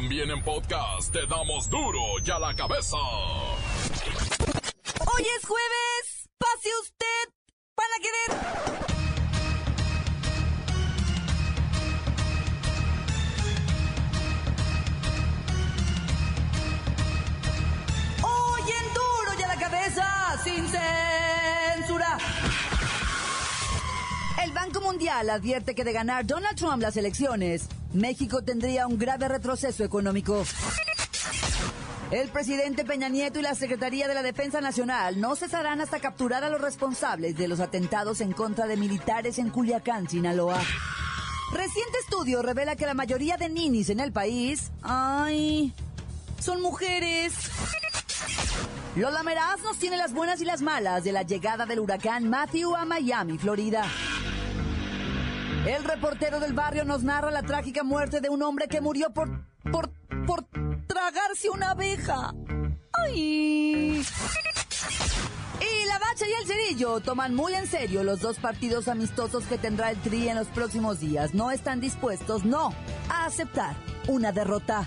También en podcast te damos duro y a la cabeza. Hoy es jueves. Pase usted para querer. Hoy en duro y a la cabeza, sin censura. El Banco Mundial advierte que de ganar Donald Trump las elecciones, México tendría un grave retroceso económico. El presidente Peña Nieto y la Secretaría de la Defensa Nacional no cesarán hasta capturar a los responsables de los atentados en contra de militares en Culiacán, Sinaloa. Reciente estudio revela que la mayoría de ninis en el país, ay, son mujeres. Lola Meraz nos tiene las buenas y las malas de la llegada del huracán Matthew a Miami, Florida. El reportero del barrio nos narra la trágica muerte de un hombre que murió por, por, por tragarse una abeja. ¡Ay! Y la bacha y el cerillo toman muy en serio los dos partidos amistosos que tendrá el Tri en los próximos días. No están dispuestos, no, a aceptar una derrota.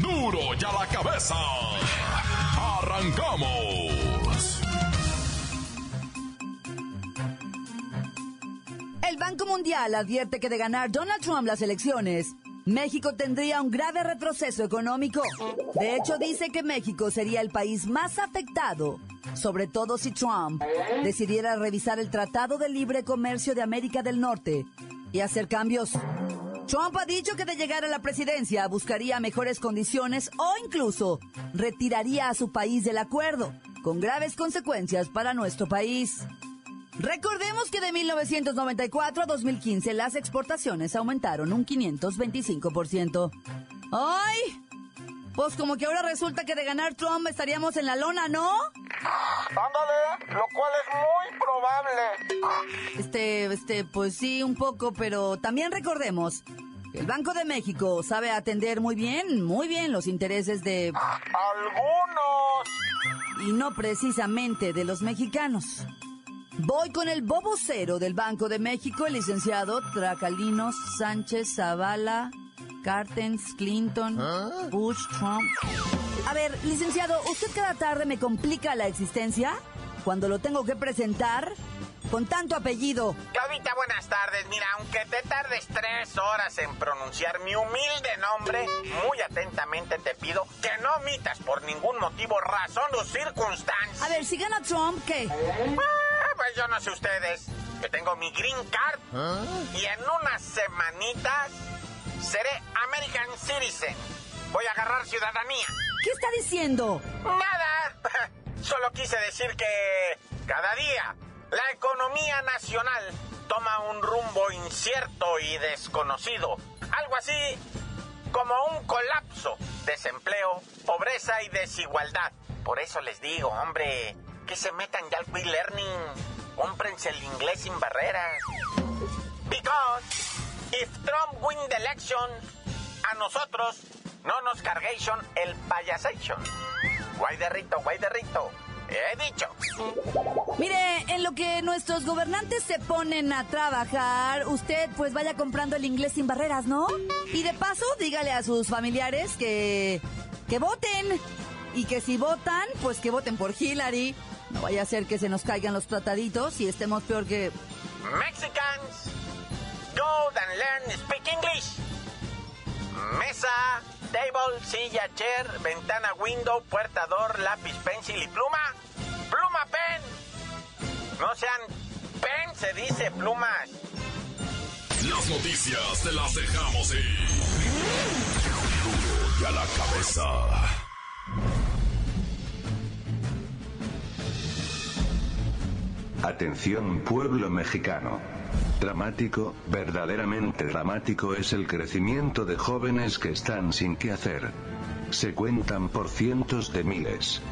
Duro y a la cabeza. Arrancamos. El Banco Mundial advierte que de ganar Donald Trump las elecciones, México tendría un grave retroceso económico. De hecho, dice que México sería el país más afectado, sobre todo si Trump decidiera revisar el Tratado de Libre Comercio de América del Norte y hacer cambios. Trump ha dicho que de llegar a la presidencia buscaría mejores condiciones o incluso retiraría a su país del acuerdo, con graves consecuencias para nuestro país. Recordemos que de 1994 a 2015 las exportaciones aumentaron un 525%. ¡Ay! Pues como que ahora resulta que de ganar Trump estaríamos en la lona, ¿no? Ándale, lo cual es muy probable. Este, este, pues sí, un poco, pero también recordemos el Banco de México sabe atender muy bien, muy bien los intereses de... Algunos. y no precisamente de los mexicanos. Voy con el bobo cero del Banco de México, el licenciado Tracalinos Sánchez Zavala, Cartens, Clinton, Bush, Trump. A ver, licenciado, ¿usted cada tarde me complica la existencia cuando lo tengo que presentar con tanto apellido? Claudita, buenas tardes. Mira, aunque te tardes tres horas en pronunciar mi humilde nombre, muy atentamente te pido que no omitas por ningún motivo, razón o circunstancia. A ver, si gana Trump, ¿qué? Ah, pues yo no sé ustedes. Yo tengo mi green card y en unas semanitas seré American Citizen. Voy a agarrar ciudadanía. ¿Qué está diciendo? Nada. Solo quise decir que cada día la economía nacional toma un rumbo incierto y desconocido. Algo así como un colapso, desempleo, pobreza y desigualdad. Por eso les digo, hombre, que se metan ya al Quick Learning. Cómprense el inglés sin barreras. Because if Trump win the election, a nosotros no nos cargation el payasation. Guay de rito, guay de rito. He dicho. Mire, en lo que nuestros gobernantes se ponen a trabajar, usted pues vaya comprando el inglés sin barreras, ¿no? Y de paso, dígale a sus familiares que que voten y que si votan, pues que voten por Hillary. No vaya a ser que se nos caigan los trataditos y estemos peor que Mexicans, and learn speak English. Mesa, table, silla, chair, ventana, window, puerta, door, lápiz, pencil y pluma. Pluma, pen. No sean pen, se dice plumas. Las noticias te las dejamos ir. Y a la cabeza. Atención pueblo mexicano. Dramático, verdaderamente dramático es el crecimiento de jóvenes que están sin qué hacer. Se cuentan por cientos de miles.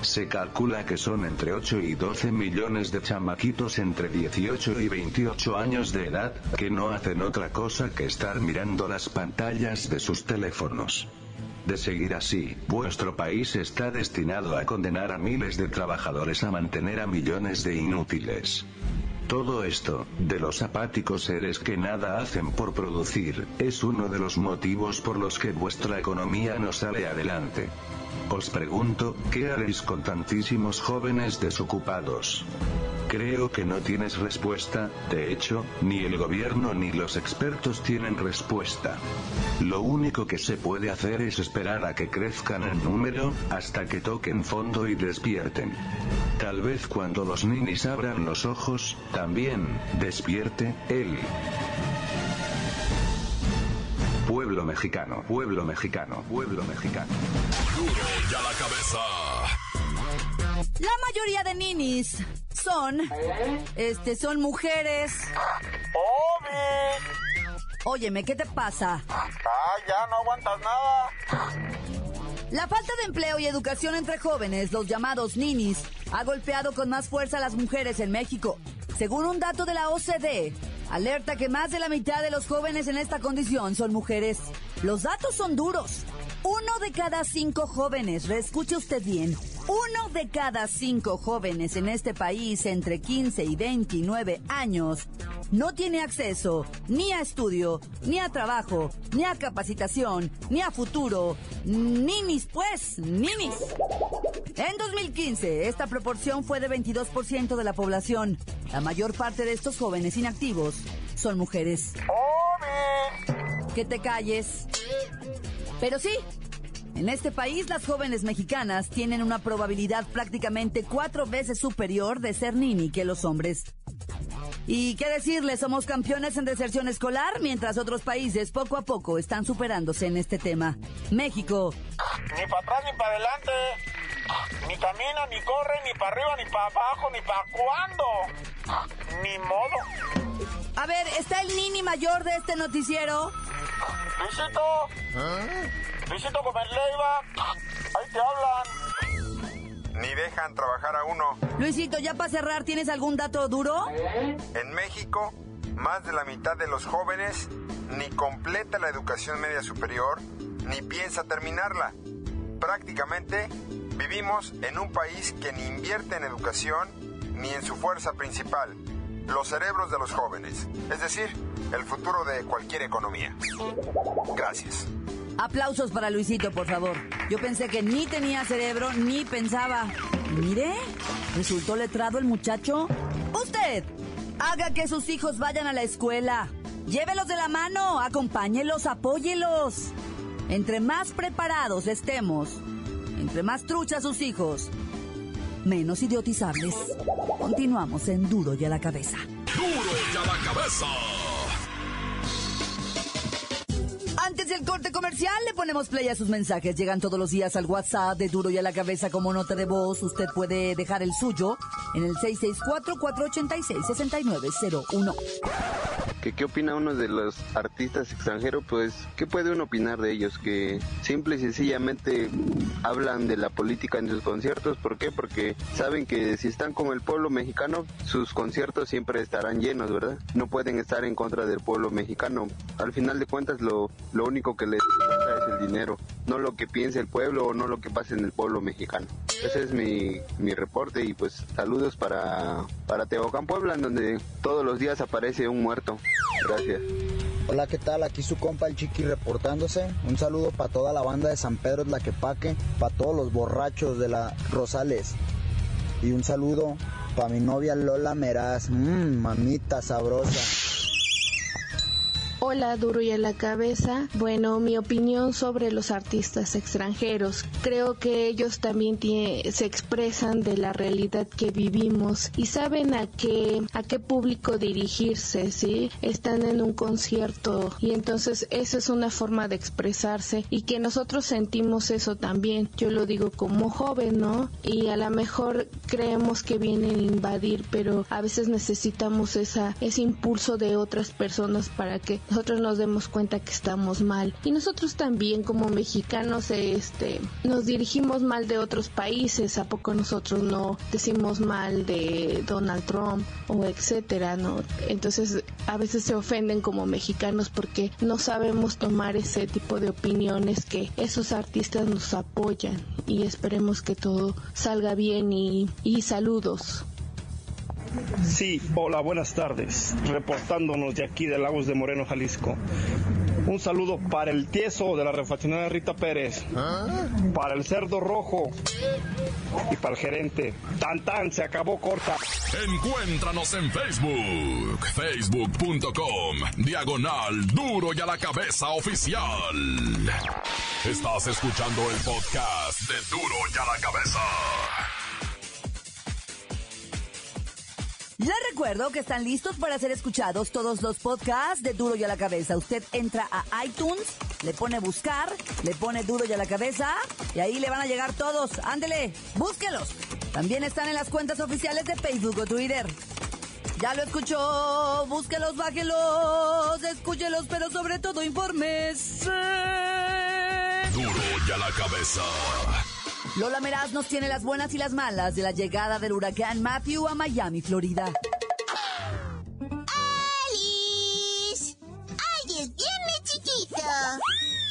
Se calcula que son entre 8 y 12 millones de chamaquitos entre 18 y 28 años de edad, que no hacen otra cosa que estar mirando las pantallas de sus teléfonos. De seguir así, vuestro país está destinado a condenar a miles de trabajadores a mantener a millones de inútiles. Todo esto, de los apáticos seres que nada hacen por producir, es uno de los motivos por los que vuestra economía no sale adelante. Os pregunto, ¿qué haréis con tantísimos jóvenes desocupados? Creo que no tienes respuesta, de hecho, ni el gobierno ni los expertos tienen respuesta. Lo único que se puede hacer es esperar a que crezcan en número, hasta que toquen fondo y despierten. Tal vez cuando los ninis abran los ojos, también, despierte, él. Pueblo mexicano, pueblo mexicano, pueblo mexicano. Duro ya la cabeza. La mayoría de ninis son, este, son mujeres. Óyeme, ¿qué te pasa? Ah, ya no aguantas nada. La falta de empleo y educación entre jóvenes, los llamados ninis, ha golpeado con más fuerza a las mujeres en México. Según un dato de la OCDE, alerta que más de la mitad de los jóvenes en esta condición son mujeres. Los datos son duros. Uno de cada cinco jóvenes, reescuche usted bien, uno de cada cinco jóvenes en este país entre 15 y 29 años no tiene acceso ni a estudio, ni a trabajo, ni a capacitación, ni a futuro. Ninis, pues, ninis. En 2015, esta proporción fue de 22% de la población. La mayor parte de estos jóvenes inactivos son mujeres. Que te calles. Pero sí, en este país las jóvenes mexicanas tienen una probabilidad prácticamente cuatro veces superior de ser nini que los hombres. Y qué decirles, somos campeones en deserción escolar, mientras otros países poco a poco están superándose en este tema. México, Ni para atrás ni para adelante. Ni camina, ni corre, ni para arriba, ni para abajo, ni para cuándo. Ni modo. a ver, ¿está el nini mayor de este noticiero? Luisito. Luisito Gómez Leiva. Ahí te hablan. Ni dejan trabajar a uno. Luisito, ya para cerrar, ¿tienes algún dato duro? En México, más de la mitad de los jóvenes ni completa la educación media superior, ni piensa terminarla. Prácticamente vivimos en un país que ni invierte en educación ni en su fuerza principal, los cerebros de los jóvenes, es decir, el futuro de cualquier economía. Gracias. Aplausos para Luisito, por favor. Yo pensé que ni tenía cerebro ni pensaba. Mire, resultó letrado el muchacho. Usted, haga que sus hijos vayan a la escuela. Llévelos de la mano, acompáñelos, apóyelos. Entre más preparados estemos, entre más truchas sus hijos, menos idiotizables. Continuamos en Duro y a la cabeza. Duro ya la cabeza. Antes del corte comercial le ponemos play a sus mensajes. Llegan todos los días al WhatsApp de Duro y a la cabeza como nota de voz. Usted puede dejar el suyo en el 664-486-6901. Que qué opina uno de los artistas extranjeros, pues, ¿qué puede uno opinar de ellos? Que simple y sencillamente hablan de la política en sus conciertos, ¿por qué? Porque saben que si están con el pueblo mexicano, sus conciertos siempre estarán llenos, ¿verdad? No pueden estar en contra del pueblo mexicano. Al final de cuentas, lo, lo único que les importa es el dinero, no lo que piense el pueblo o no lo que pase en el pueblo mexicano. Ese es mi, mi reporte y pues saludos para, para Puebla, en donde todos los días aparece un muerto. Gracias. Hola, ¿qué tal? Aquí su compa el Chiqui reportándose. Un saludo para toda la banda de San Pedro Tlaquepaque, para todos los borrachos de la Rosales. Y un saludo para mi novia Lola Meraz. Mmm, mamita sabrosa. Hola, duro y a la cabeza. Bueno, mi opinión sobre los artistas extranjeros. Creo que ellos también se expresan de la realidad que vivimos y saben a qué a qué público dirigirse, ¿sí? Están en un concierto y entonces esa es una forma de expresarse y que nosotros sentimos eso también. Yo lo digo como joven, ¿no? Y a lo mejor creemos que vienen a invadir, pero a veces necesitamos esa ese impulso de otras personas para que nosotros nos demos cuenta que estamos mal. Y nosotros también como mexicanos este, nos dirigimos mal de otros países, ¿a poco nosotros no decimos mal de Donald Trump o etcétera, ¿no? Entonces a veces se ofenden como mexicanos porque no sabemos tomar ese tipo de opiniones que esos artistas nos apoyan y esperemos que todo salga bien y, y saludos. Sí, hola, buenas tardes. Reportándonos de aquí de Lagos de Moreno, Jalisco. Un saludo para el tieso de la refaccionaria Rita Pérez, para el cerdo rojo y para el gerente. Tan tan, se acabó corta. Encuéntranos en Facebook, facebook.com, diagonal duro y a la cabeza oficial. Estás escuchando el podcast de duro y a la cabeza. Les recuerdo que están listos para ser escuchados todos los podcasts de Duro y a la Cabeza. Usted entra a iTunes, le pone buscar, le pone Duro y a la Cabeza y ahí le van a llegar todos. Ándele, búsquelos. También están en las cuentas oficiales de Facebook o Twitter. Ya lo escuchó, búsquelos, bájelos, escúchelos, pero sobre todo informes. Duro y a la Cabeza. Lola Meraz nos tiene las buenas y las malas de la llegada del huracán Matthew a Miami, Florida. ¡Alice! ¡Ay, es viernes chiquito!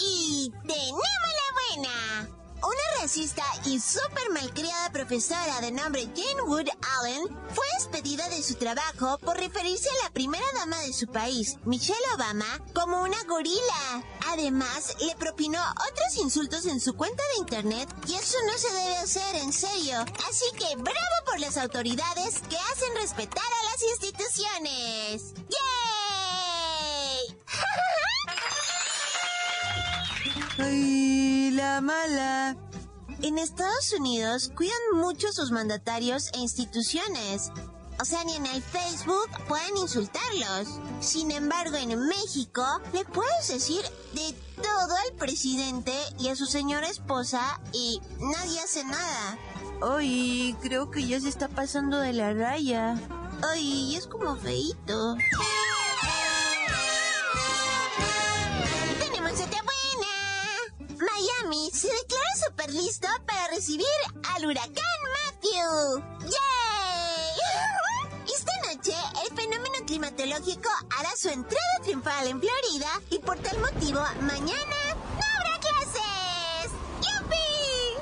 Y tenemos la buena. Una racista y súper malcriada profesora de nombre Jane Wood Allen fue despedida de su trabajo por referirse a la primera dama de su país, Michelle Obama, como una gorila. Además, le propinó otros insultos en su cuenta de internet y eso no se debe hacer en serio. Así que bravo por las autoridades que hacen respetar a las instituciones. ¡Yay! ¡Ay, la mala! En Estados Unidos cuidan mucho sus mandatarios e instituciones. O sea, ni en el Facebook pueden insultarlos. Sin embargo, en México le puedes decir de todo al presidente y a su señora esposa y nadie hace nada. Ay, creo que ya se está pasando de la raya. Ay, es como feito. Listo para recibir al huracán Matthew. ¡Yay! Esta noche, el fenómeno climatológico hará su entrada triunfal en Florida y por tal motivo, mañana no habrá clases. ¡Yupi!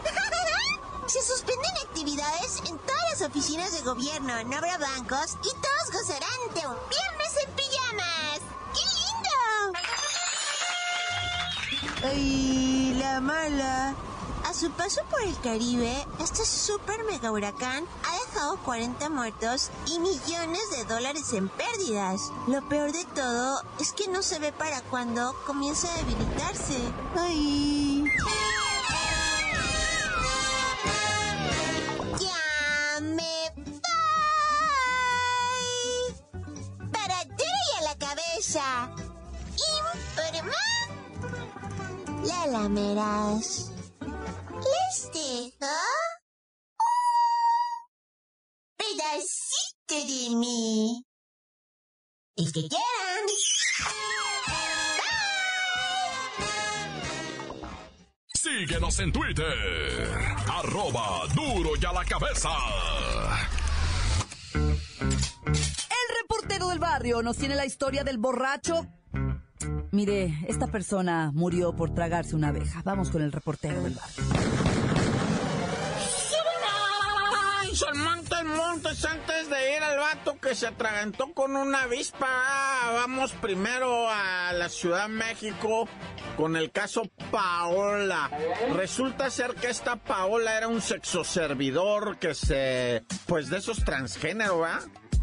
Se suspenden actividades en todas las oficinas de gobierno, no habrá bancos y todos gozarán de un viernes en pijamas. ¡Qué lindo! ¡Ay, la mala! Su paso por el Caribe, este super mega huracán ha dejado 40 muertos y millones de dólares en pérdidas. Lo peor de todo es que no se ve para cuándo comienza a debilitarse. ¡Ay! ¡Ya me voy! ¡Para a la cabeza! ¡Informa! La lamerás. Les dejo un pedacito de mí. El que quieran. Síguenos en Twitter. Arroba duro y a la cabeza. El reportero del barrio nos tiene la historia del borracho. Mire, esta persona murió por tragarse una abeja. Vamos con el reportero del barrio. Montes, montes, antes de ir al vato que se atragantó con una avispa. Vamos primero a la Ciudad de México con el caso Paola. Resulta ser que esta Paola era un sexoservidor que se... Pues de esos transgénero, ¿va?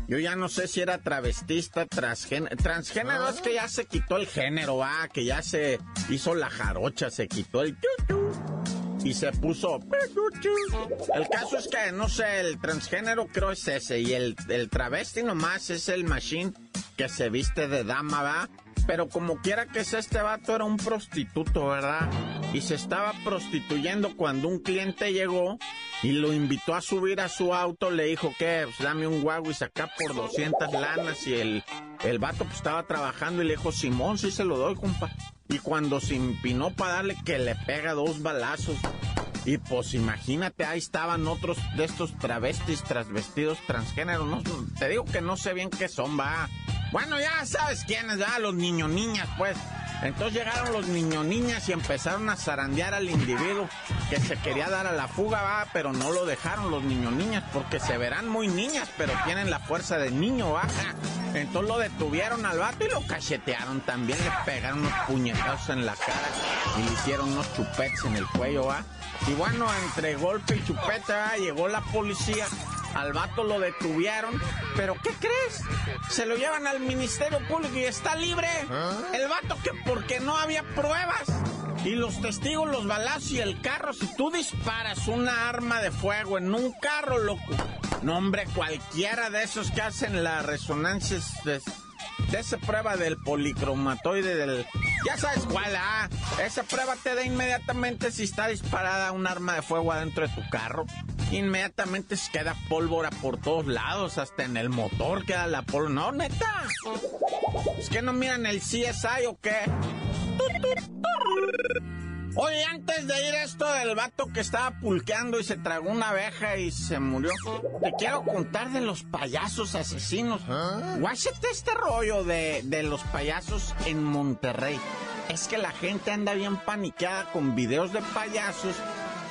Yo ya no sé si era travestista, transgénero. Transgénero es que ya se quitó el género, ah, que ya se hizo la jarocha, se quitó el y se puso. El caso es que, no sé, el transgénero creo es ese. Y el, el travesti nomás es el machine que se viste de dama, ¿va? Pero como quiera que sea, este vato era un prostituto, ¿verdad? Y se estaba prostituyendo cuando un cliente llegó y lo invitó a subir a su auto. Le dijo que, pues dame un guagua y saca por 200 lanas. Y el, el vato pues estaba trabajando y le dijo, Simón, sí se lo doy, compa. Y cuando se empinó para darle que le pega dos balazos. Y pues imagínate, ahí estaban otros de estos travestis, transvestidos, transgénero. No, te digo que no sé bien qué son, va. Bueno, ya sabes quiénes, ya los niños niñas, pues. Entonces llegaron los niños niñas y empezaron a zarandear al individuo que se quería dar a la fuga, va, pero no lo dejaron los niños niñas porque se verán muy niñas, pero tienen la fuerza de niño, baja. Entonces lo detuvieron al vato y lo cachetearon también, le pegaron unos puñetazos en la cara y le hicieron unos chupetes en el cuello, va. Y bueno, entre golpe y chupeta llegó la policía al vato lo detuvieron, pero ¿qué crees? Se lo llevan al Ministerio Público y está libre. ¿Ah? El vato que porque no había pruebas. Y los testigos, los balazos y el carro, si tú disparas una arma de fuego en un carro, loco. No, hombre, cualquiera de esos que hacen las resonancias de, esa prueba del policromatoide del... Ya sabes cuál, ah. Esa prueba te da inmediatamente si está disparada un arma de fuego adentro de tu carro inmediatamente se queda pólvora por todos lados, hasta en el motor queda la pólvora. No, neta. ¿Es que no miran el CSI o qué? Oye, antes de ir a esto del vato que estaba pulqueando y se tragó una abeja y se murió, te quiero contar de los payasos asesinos. ¿Ah? Guáchate este rollo de, de los payasos en Monterrey. Es que la gente anda bien paniqueada con videos de payasos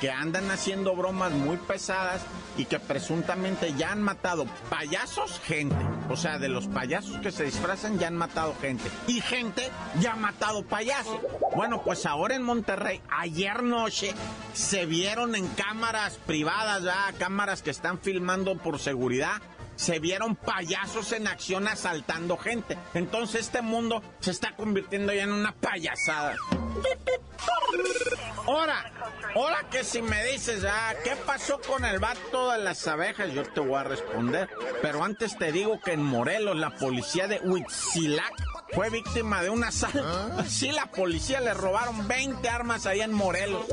que andan haciendo bromas muy pesadas y que presuntamente ya han matado payasos, gente. O sea, de los payasos que se disfrazan ya han matado gente. Y gente ya ha matado payasos. Bueno, pues ahora en Monterrey, ayer noche, se vieron en cámaras privadas, ya, cámaras que están filmando por seguridad se vieron payasos en acción asaltando gente. Entonces este mundo se está convirtiendo ya en una payasada. Ahora, ahora que si me dices, ah, ¿qué pasó con el vato de las abejas? Yo te voy a responder. Pero antes te digo que en Morelos, la policía de Huitzilac fue víctima de un asalto. ¿Ah? Sí, la policía le robaron 20 armas ahí en Morelos.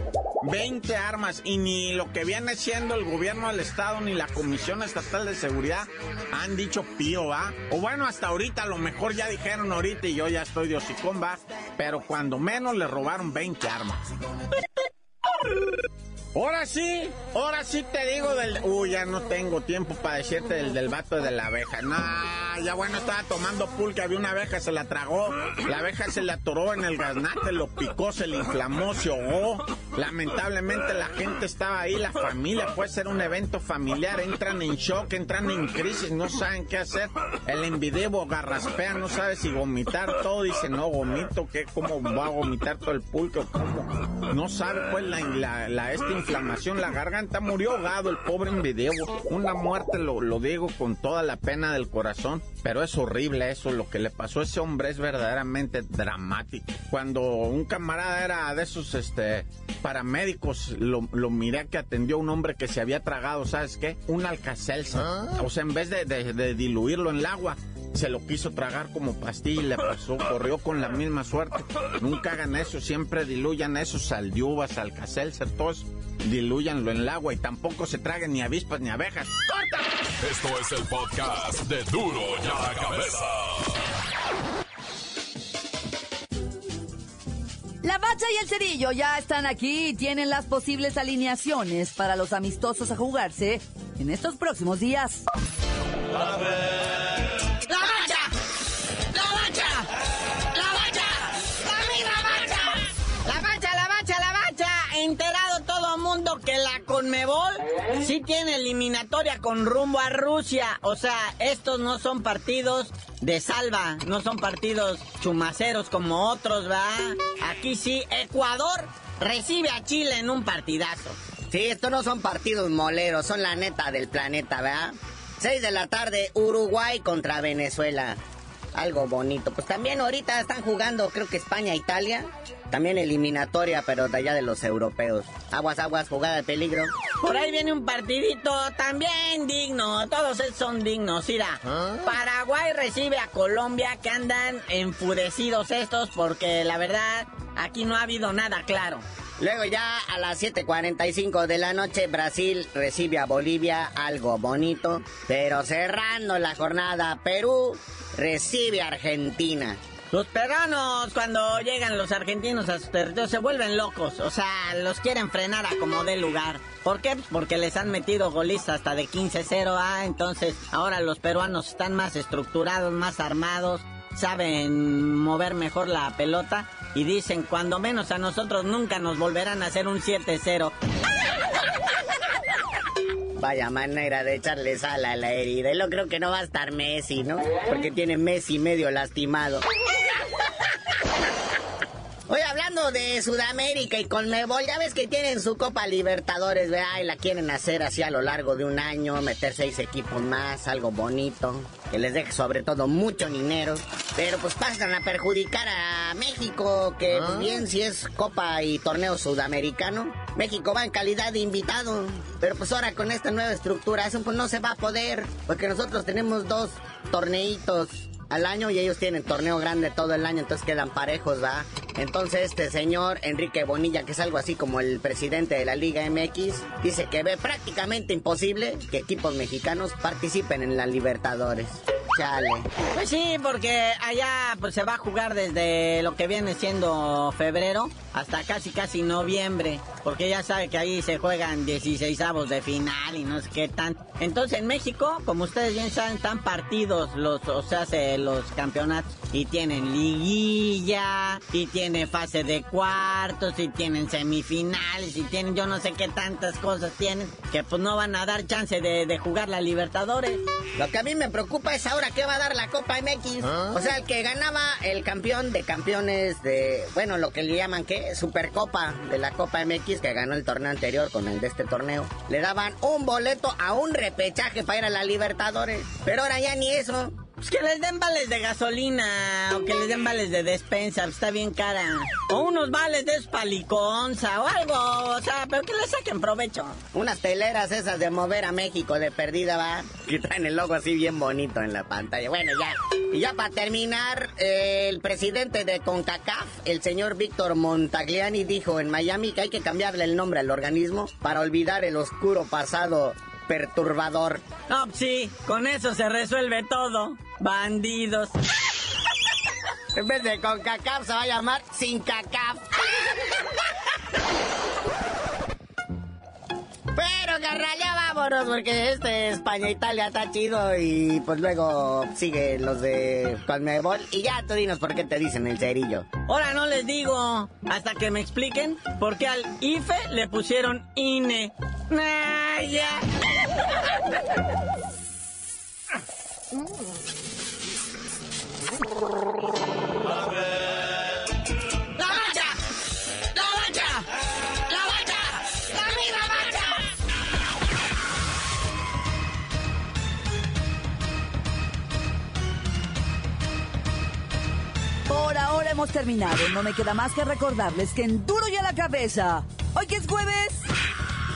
20 armas y ni lo que viene siendo el gobierno del estado ni la Comisión Estatal de Seguridad han dicho pío, ¿va? O bueno, hasta ahorita a lo mejor ya dijeron ahorita y yo ya estoy de hocicón, ¿va? Pero cuando menos le robaron 20 armas. Ahora sí, ahora sí te digo del... Uy, ya no tengo tiempo para decirte del, del vato de la abeja. No, ya bueno, estaba tomando pulque, había una abeja, se la tragó. La abeja se le atoró en el gaznate, lo picó, se le inflamó, se ahogó. Lamentablemente la gente estaba ahí, la familia, puede ser un evento familiar. Entran en shock, entran en crisis, no saben qué hacer. El envidebo garraspea, no sabe si vomitar todo. Dice, no, vomito, ¿qué? ¿Cómo va a vomitar todo el pulque? ¿Cómo? No sabe, pues, la, la, este inflamación, la garganta, murió ahogado el pobre en video. Una muerte, lo, lo digo con toda la pena del corazón, pero es horrible eso, lo que le pasó a ese hombre es verdaderamente dramático. Cuando un camarada era de esos este, paramédicos, lo, lo miré que atendió a un hombre que se había tragado, ¿sabes qué? Un alcacelsa. ¿Ah? O sea, en vez de, de, de diluirlo en el agua, se lo quiso tragar como pastilla y le pasó, corrió con la misma suerte. Nunca hagan eso, siempre diluyan eso, saldiuvas, alcacelser, todos diluyanlo en el agua y tampoco se traguen ni avispas ni abejas. ¡Corta! Esto es el podcast de Duro ya la cabeza. La Bacha y el Cerillo ya están aquí y tienen las posibles alineaciones para los amistosos a jugarse en estos próximos días. Conmebol sí tiene eliminatoria con rumbo a Rusia. O sea, estos no son partidos de salva, no son partidos chumaceros como otros, ¿va? Aquí sí, Ecuador recibe a Chile en un partidazo. Sí, estos no son partidos moleros, son la neta del planeta, ¿verdad? 6 de la tarde, Uruguay contra Venezuela. Algo bonito. Pues también ahorita están jugando, creo que España, Italia. También eliminatoria, pero de allá de los europeos. Aguas, aguas, jugada de peligro. Por ahí viene un partidito también digno. Todos esos son dignos. Mira, Paraguay recibe a Colombia que andan enfurecidos estos porque la verdad aquí no ha habido nada claro. Luego ya a las 7.45 de la noche Brasil recibe a Bolivia, algo bonito. Pero cerrando la jornada, Perú recibe a Argentina. Los peruanos, cuando llegan los argentinos a sus territorios, se vuelven locos. O sea, los quieren frenar a como dé lugar. ¿Por qué? Porque les han metido golistas hasta de 15-0 a entonces ahora los peruanos están más estructurados, más armados, saben mover mejor la pelota y dicen, cuando menos a nosotros nunca nos volverán a hacer un 7-0. Vaya manera de echarle sal a la herida. Y lo creo que no va a estar Messi, ¿no? Porque tiene Messi medio lastimado. Hoy hablando de Sudamérica y Conmebol, ya ves que tienen su Copa Libertadores, ¿verdad? Y la quieren hacer así a lo largo de un año, meter seis equipos más, algo bonito, que les deje sobre todo mucho dinero. Pero pues pasan a perjudicar a México, que pues, bien si es Copa y torneo sudamericano, México va en calidad de invitado. Pero pues ahora con esta nueva estructura, eso pues no se va a poder, porque nosotros tenemos dos torneitos al año y ellos tienen torneo grande todo el año, entonces quedan parejos, ¿va? Entonces este señor Enrique Bonilla, que es algo así como el presidente de la Liga MX, dice que ve prácticamente imposible que equipos mexicanos participen en la Libertadores. Chale. Pues sí, porque allá pues se va a jugar desde lo que viene siendo febrero hasta casi casi noviembre, porque ya sabe que ahí se juegan 16 avos de final y no sé qué tan. Entonces en México, como ustedes bien saben, están partidos los, o sea, se, los campeonatos y tienen liguilla y tiene fase de cuartos y tienen semifinales y tienen yo no sé qué tantas cosas tienen que pues no van a dar chance de, de jugar la Libertadores. Lo que a mí me preocupa es ahora qué va a dar la Copa MX. O sea, el que ganaba el campeón de campeones de, bueno, lo que le llaman qué, Supercopa de la Copa MX que ganó el torneo anterior con el de este torneo, le daban un boleto a un repechaje para ir a la Libertadores. Pero ahora ya ni eso. Pues que les den vales de gasolina o que les den vales de despensa, pues está bien cara. O unos vales de espaliconza o algo, o sea, pero que le saquen provecho. Unas teleras esas de mover a México de perdida, va, que traen el logo así bien bonito en la pantalla. Bueno, ya. Y ya para terminar, el presidente de CONCACAF, el señor Víctor Montagliani, dijo en Miami que hay que cambiarle el nombre al organismo para olvidar el oscuro pasado perturbador. No, sí, con eso se resuelve todo. Bandidos. En vez de con cacaf se va a llamar sin cacaf. Pero carnal, ya vámonos porque este España-Italia está chido y pues luego sigue los de Conmebol y ya tú dinos por qué te dicen el cerillo. Ahora no les digo hasta que me expliquen por qué al IFE le pusieron INE. Nah, ya. ¡La mancha! ¡La mancha! ¡La mancha! ¡La misma mancha! Por ahora hemos terminado. No me queda más que recordarles que en Duro y la cabeza, hoy que es jueves,